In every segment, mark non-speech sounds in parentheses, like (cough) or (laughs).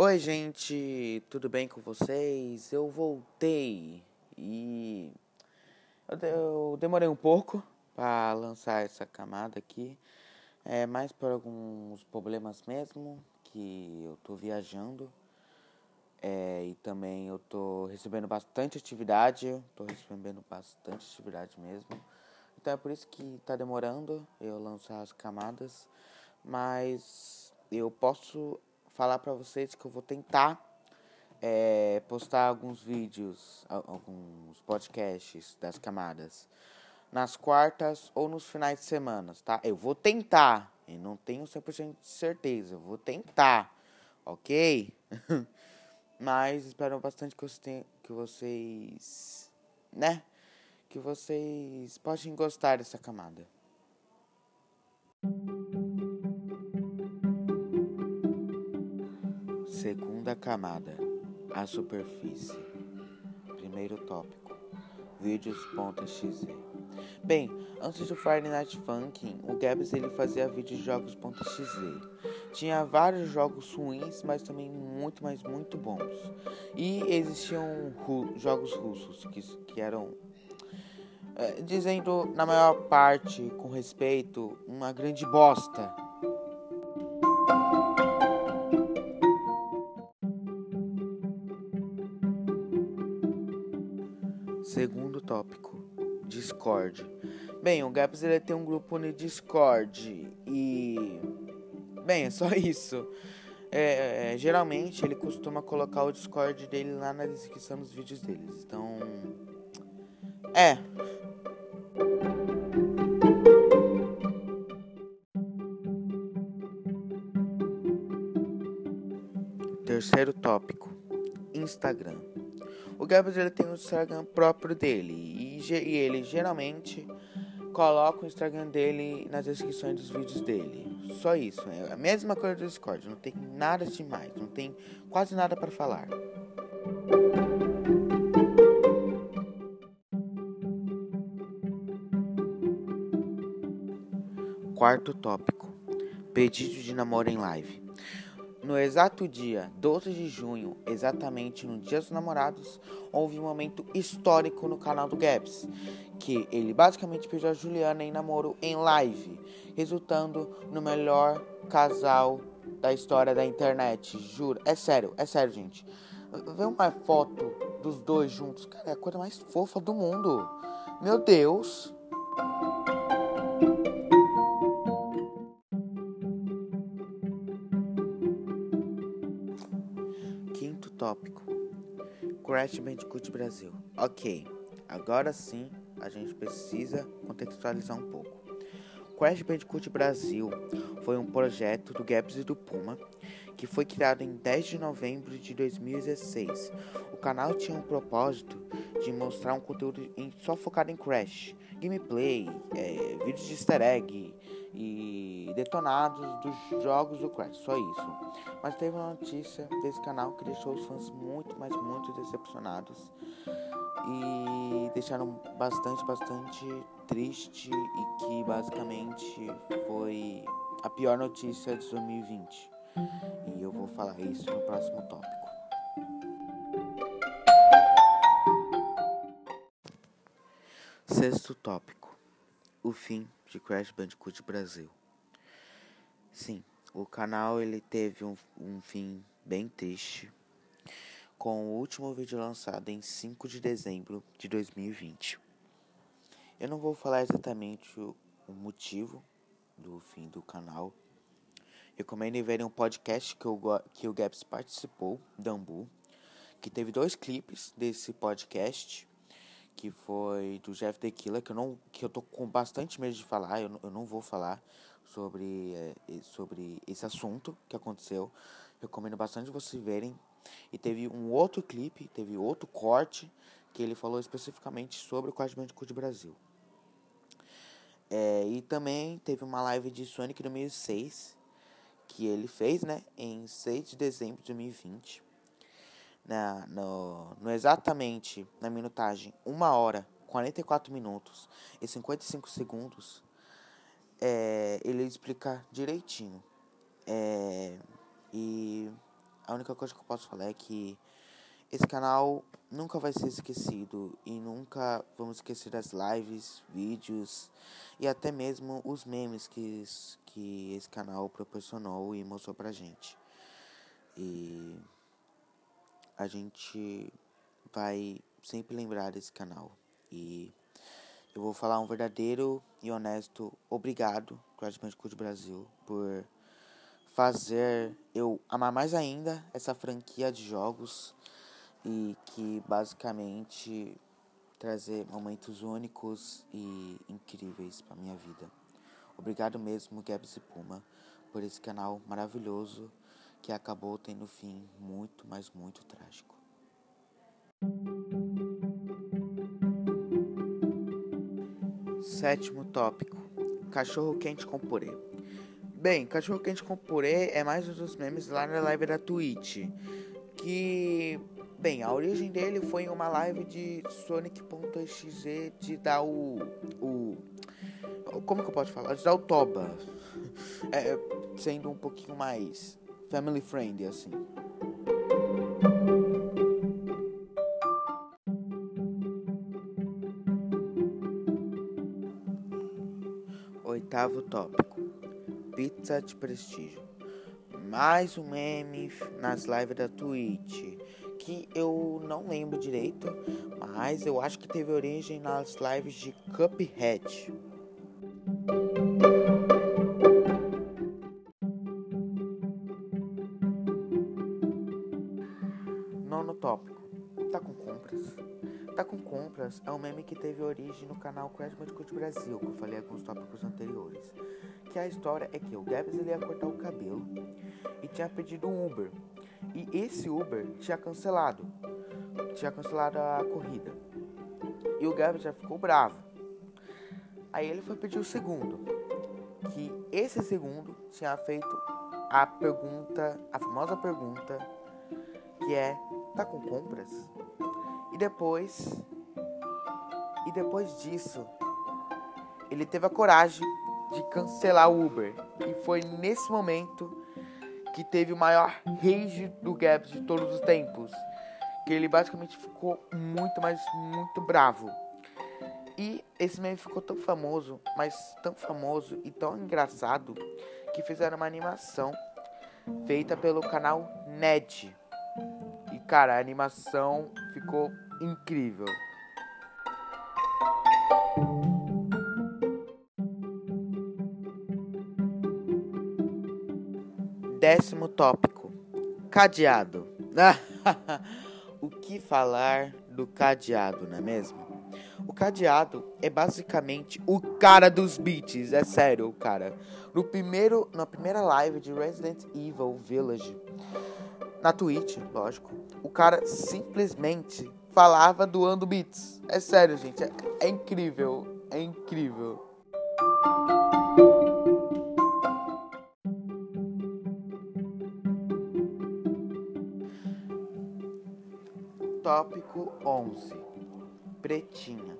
Oi, gente, tudo bem com vocês? Eu voltei e eu, demorei um pouco para lançar essa camada aqui, é mais por alguns problemas mesmo, que eu tô viajando é, e também eu tô recebendo bastante atividade, tô recebendo bastante atividade mesmo, então é por isso que tá demorando eu lançar as camadas, mas eu posso falar para vocês que eu vou tentar é, postar alguns vídeos, alguns podcasts das camadas nas quartas ou nos finais de semana, tá? Eu vou tentar, eu não tenho 100% de certeza, eu vou tentar, ok? (laughs) Mas espero bastante que que vocês, né? Que vocês possam gostar dessa camada. Segunda camada, a superfície. Primeiro tópico, vídeos.exe. Bem, antes do Friday Night Funkin', o Gabs ele fazia jogos.exe. Tinha vários jogos ruins, mas também muito, mas muito bons. E existiam ru jogos russos que, que eram, é, dizendo na maior parte, com respeito, uma grande bosta Discord. Bem, o Gaps ele tem um grupo no Discord e bem, é só (laughs) isso. É, é, geralmente ele costuma colocar o Discord dele lá na descrição dos vídeos deles. Então, é. Terceiro tópico, Instagram. O Gabriel tem um Instagram próprio dele e, e ele geralmente coloca o Instagram dele nas descrições dos vídeos dele. Só isso, é a mesma coisa do Discord, não tem nada demais, não tem quase nada para falar. Quarto tópico: pedido de namoro em live. No exato dia 12 de junho, exatamente no Dia dos Namorados, houve um momento histórico no canal do Gabs, que ele basicamente pediu a Juliana em namoro em live, resultando no melhor casal da história da internet, juro. É sério, é sério, gente. Vê uma foto dos dois juntos, cara, é a coisa mais fofa do mundo. Meu Deus. Crash Bandicoot Brasil. Ok, agora sim a gente precisa contextualizar um pouco. Crash Bandicoot Brasil foi um projeto do Gaps e do Puma que foi criado em 10 de novembro de 2016. O canal tinha um propósito de mostrar um conteúdo em, só focado em Crash, gameplay, é, vídeos de easter egg e detonados dos jogos do Crash, só isso. Mas teve uma notícia desse canal que deixou os fãs muito, mas muito decepcionados e deixaram bastante, bastante triste e que basicamente foi a pior notícia de 2020. E eu vou falar isso no próximo tópico. Sexto tópico: o fim de Crash Bandicoot Brasil. Sim, o canal ele teve um, um fim bem triste, com o último vídeo lançado em 5 de dezembro de 2020. Eu não vou falar exatamente o, o motivo do fim do canal. Recomendo verem um podcast que, eu, que o Gaps participou, Dambu, que teve dois clipes desse podcast que foi do Jeff Tequila, que eu não que eu tô com bastante medo de falar, eu, eu não vou falar sobre é, sobre esse assunto que aconteceu. Recomendo bastante vocês verem. E teve um outro clipe, teve outro corte que ele falou especificamente sobre o Crash Bandicoot Brasil. É, e também teve uma live de Sonic 2006 que ele fez, né, em 6 de dezembro de 2020 na, no, no exatamente na minutagem 1 hora, 44 minutos e 55 segundos, é, ele explica direitinho. É, e a única coisa que eu posso falar é que esse canal nunca vai ser esquecido e nunca vamos esquecer das lives, vídeos e até mesmo os memes que, que esse canal proporcionou e mostrou pra gente. E a gente vai sempre lembrar desse canal. E eu vou falar um verdadeiro e honesto obrigado, Crash Bandicoot Brasil, por fazer eu amar mais ainda essa franquia de jogos e que basicamente trazer momentos únicos e incríveis para minha vida. Obrigado mesmo, Gabs e Puma, por esse canal maravilhoso que acabou tendo fim muito, mas muito trágico. Sétimo tópico: cachorro quente com purê. Bem, cachorro quente com purê é mais um dos memes lá na live da Twitch. Que, bem, a origem dele foi em uma live de Sonic.exe de dar o, o. Como que eu posso falar? De dar o Toba. (laughs) É, sendo um pouquinho mais family friendly, assim. Oitavo tópico: pizza de prestígio. Mais um meme nas lives da Twitch que eu não lembro direito, mas eu acho que teve origem nas lives de Cuphead. Com compras é um meme que teve origem no canal Crash Bandicoot Brasil, que eu falei alguns tópicos anteriores. Que a história é que o Gabs ele ia cortar o cabelo e tinha pedido um Uber. E esse Uber tinha cancelado. Tinha cancelado a corrida. E o Gabs já ficou bravo. Aí ele foi pedir o segundo. Que esse segundo tinha feito a pergunta, a famosa pergunta, que é: tá com compras? E depois. E depois disso, ele teve a coragem de cancelar o Uber. E foi nesse momento que teve o maior rage do Gabs de todos os tempos. Que ele basicamente ficou muito, mas muito bravo. E esse meme ficou tão famoso, mas tão famoso e tão engraçado que fizeram uma animação feita pelo canal Ned. Cara, a animação ficou incrível. Décimo tópico: cadeado. (laughs) o que falar do cadeado, não é mesmo? O cadeado é basicamente o cara dos beats, é sério, cara. No primeiro, na primeira live de Resident Evil Village, na Twitch, lógico, o cara simplesmente falava doando beats. É sério, gente, é, é incrível, é incrível. Tópico 11: Pretinha.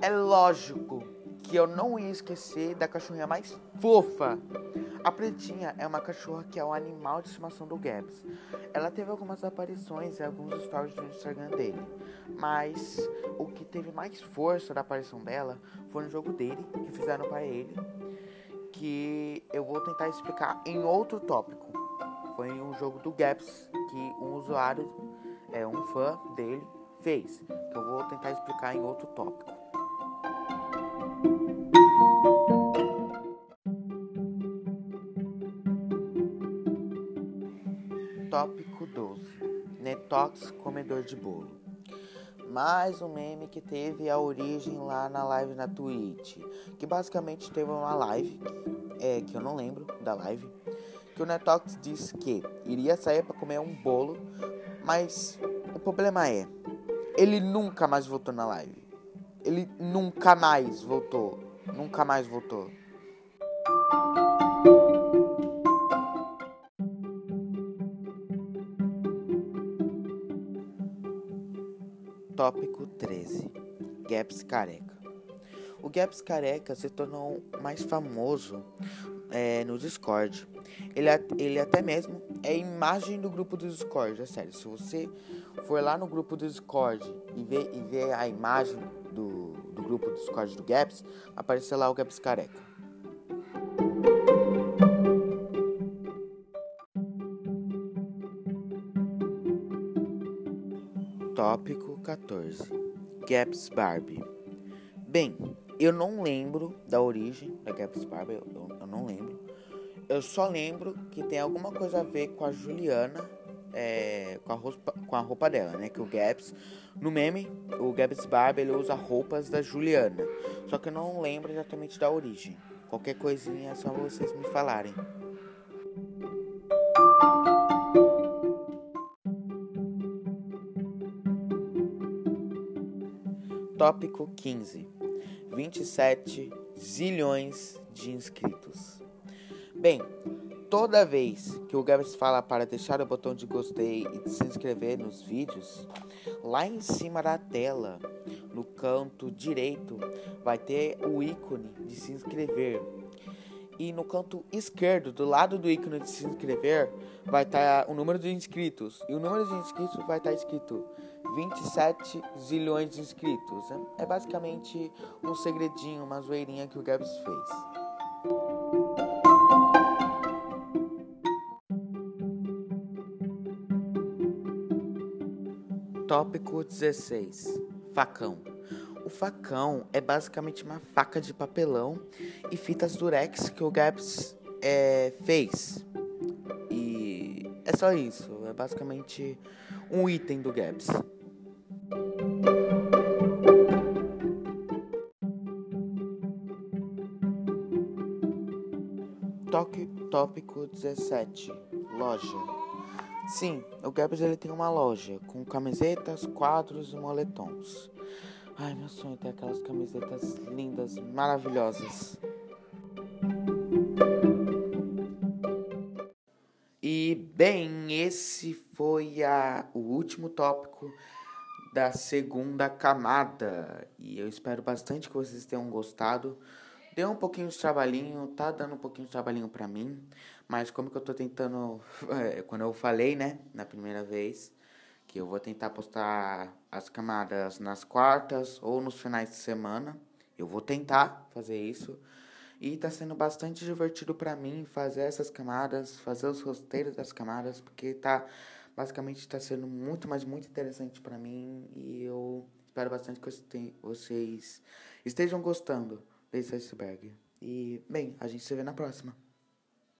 É lógico que eu não ia esquecer da cachorrinha mais fofa. A Pretinha é uma cachorra que é o animal de estimação do Gabs. Ela teve algumas aparições em alguns stories do Instagram dele, mas o que teve mais força da aparição dela foi no jogo dele, que fizeram para ele, que eu vou tentar explicar em outro tópico. Foi um jogo do Gabs que um usuário, é um fã dele, fez, que eu vou tentar explicar em outro. Tópico Netox comedor de bolo. Mais um meme que teve a origem lá na live na Twitch. Que basicamente teve uma live, é, que eu não lembro da live, que o Netox disse que iria sair para comer um bolo, mas o problema é, ele nunca mais voltou na live. Ele nunca mais voltou. Nunca mais voltou. Tópico 13: Gaps Careca. O Gaps Careca se tornou mais famoso é, no Discord. Ele, ele até mesmo é imagem do grupo do Discord, é sério. Se você for lá no grupo do Discord e ver, e ver a imagem do, do grupo do Discord do Gaps, aparecer lá o Gaps careca. Tópico 14 Gaps Barbie. Bem, eu não lembro da origem da Gaps Barbie, eu, eu, não lembro. Eu só lembro que tem alguma coisa a ver com a Juliana, é, com, a roupa, com a roupa dela, né? Que o Gaps, no meme, o Gaps Barbie ele usa roupas da Juliana. Só que eu não lembro exatamente da origem. Qualquer coisinha é só vocês me falarem. Tópico 15: 27 zilhões de inscritos. Bem, toda vez que o Gabs fala para deixar o botão de gostei e de se inscrever nos vídeos, lá em cima da tela, no canto direito, vai ter o ícone de se inscrever. E no canto esquerdo, do lado do ícone de se inscrever, vai estar o número de inscritos. E o número de inscritos vai estar escrito 27 zilhões de inscritos. É basicamente um segredinho, uma zoeirinha que o Gabs fez. Tópico 16: Facão. O facão é basicamente uma faca de papelão e fitas durex que o Gabs é, fez. E é só isso. É basicamente um item do Gabs. Tópico 17 Loja Sim, o Gabriel ele tem uma loja com camisetas, quadros e moletons. Ai, meu sonho é ter aquelas camisetas lindas, maravilhosas. E bem, esse foi a, o último tópico da segunda camada. E eu espero bastante que vocês tenham gostado. Deu um pouquinho de trabalhinho, tá dando um pouquinho de trabalhinho pra mim. Mas como que eu tô tentando. (laughs) É, quando eu falei, né, na primeira vez, que eu vou tentar postar as camadas nas quartas ou nos finais de semana. Eu vou tentar fazer isso. E tá sendo bastante divertido para mim fazer essas camadas, fazer os roteiros das camadas, porque tá basicamente está sendo muito, mas muito interessante para mim e eu espero bastante que vocês estejam gostando desse iceberg. E, bem, a gente se vê na próxima.